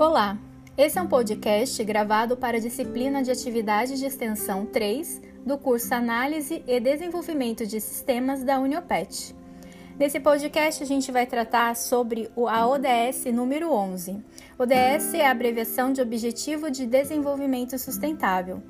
Olá, esse é um podcast gravado para a disciplina de Atividades de Extensão 3 do curso Análise e Desenvolvimento de Sistemas da Uniopet. Nesse podcast, a gente vai tratar sobre a ODS número 11. ODS é a abreviação de Objetivo de Desenvolvimento Sustentável.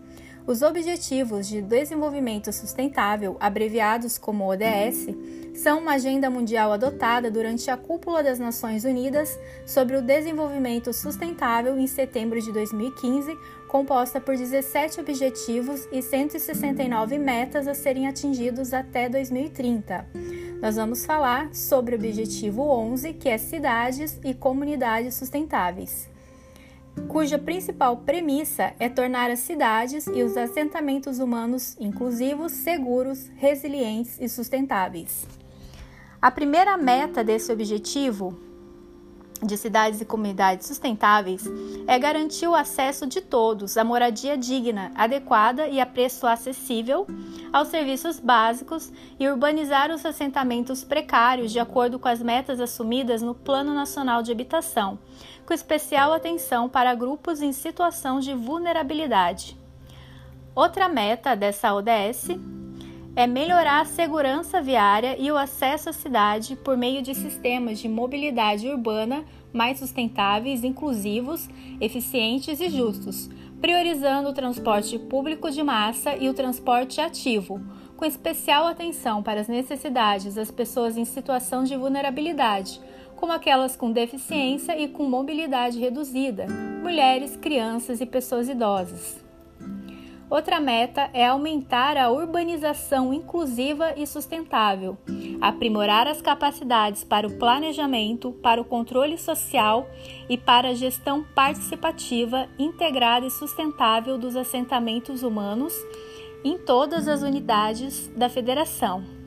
Os Objetivos de Desenvolvimento Sustentável, abreviados como ODS, são uma agenda mundial adotada durante a Cúpula das Nações Unidas sobre o Desenvolvimento Sustentável em setembro de 2015, composta por 17 objetivos e 169 metas a serem atingidos até 2030. Nós vamos falar sobre o objetivo 11, que é cidades e comunidades sustentáveis cuja principal premissa é tornar as cidades e os assentamentos humanos inclusivos, seguros, resilientes e sustentáveis. A primeira meta desse objetivo de cidades e comunidades sustentáveis é garantir o acesso de todos à moradia digna, adequada e a preço acessível, aos serviços básicos e urbanizar os assentamentos precários de acordo com as metas assumidas no Plano Nacional de Habitação, com especial atenção para grupos em situação de vulnerabilidade. Outra meta dessa ODS é melhorar a segurança viária e o acesso à cidade por meio de sistemas de mobilidade urbana mais sustentáveis, inclusivos, eficientes e justos, priorizando o transporte público de massa e o transporte ativo, com especial atenção para as necessidades das pessoas em situação de vulnerabilidade, como aquelas com deficiência e com mobilidade reduzida, mulheres, crianças e pessoas idosas. Outra meta é aumentar a urbanização inclusiva e sustentável, aprimorar as capacidades para o planejamento, para o controle social e para a gestão participativa, integrada e sustentável dos assentamentos humanos em todas as unidades da Federação.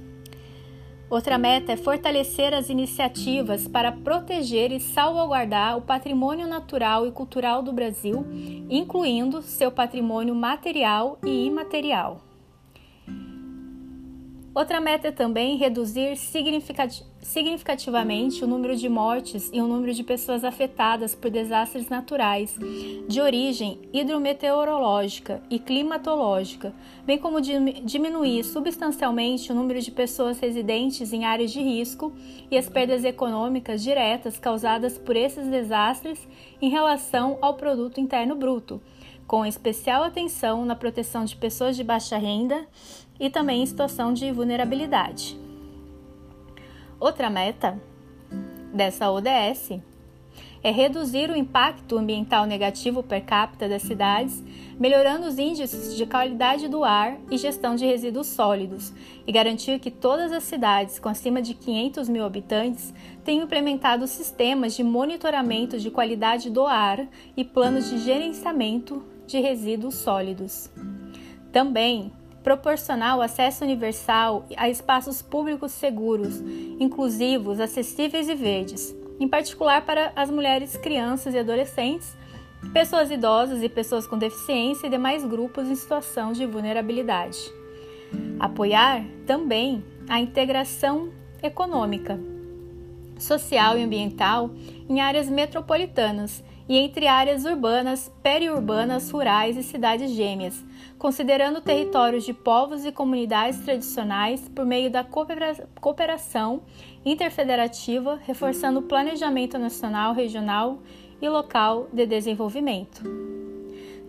Outra meta é fortalecer as iniciativas para proteger e salvaguardar o patrimônio natural e cultural do Brasil, incluindo seu patrimônio material e imaterial. Outra meta é também reduzir significativamente o número de mortes e o número de pessoas afetadas por desastres naturais de origem hidrometeorológica e climatológica, bem como diminuir substancialmente o número de pessoas residentes em áreas de risco e as perdas econômicas diretas causadas por esses desastres em relação ao produto interno bruto, com especial atenção na proteção de pessoas de baixa renda e também em situação de vulnerabilidade. Outra meta dessa ODS é reduzir o impacto ambiental negativo per capita das cidades, melhorando os índices de qualidade do ar e gestão de resíduos sólidos, e garantir que todas as cidades com acima de 500 mil habitantes tenham implementado sistemas de monitoramento de qualidade do ar e planos de gerenciamento de resíduos sólidos. Também proporcionar o acesso universal a espaços públicos seguros, inclusivos, acessíveis e verdes, em particular para as mulheres, crianças e adolescentes, pessoas idosas e pessoas com deficiência e demais grupos em situação de vulnerabilidade. Apoiar também a integração econômica, social e ambiental em áreas metropolitanas e entre áreas urbanas, periurbanas, rurais e cidades gêmeas, considerando territórios de povos e comunidades tradicionais por meio da cooperação interfederativa, reforçando o planejamento nacional, regional e local de desenvolvimento.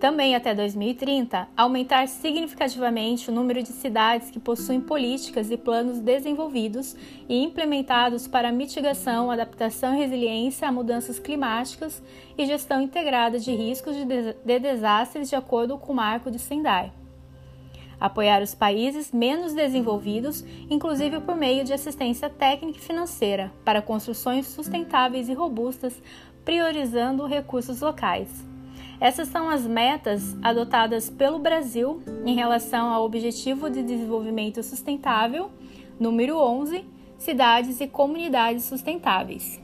Também até 2030, aumentar significativamente o número de cidades que possuem políticas e planos desenvolvidos e implementados para mitigação, adaptação e resiliência a mudanças climáticas e gestão integrada de riscos de desastres de acordo com o Marco de Sendai. Apoiar os países menos desenvolvidos, inclusive por meio de assistência técnica e financeira, para construções sustentáveis e robustas, priorizando recursos locais. Essas são as metas adotadas pelo Brasil em relação ao Objetivo de Desenvolvimento Sustentável, número 11, Cidades e Comunidades Sustentáveis.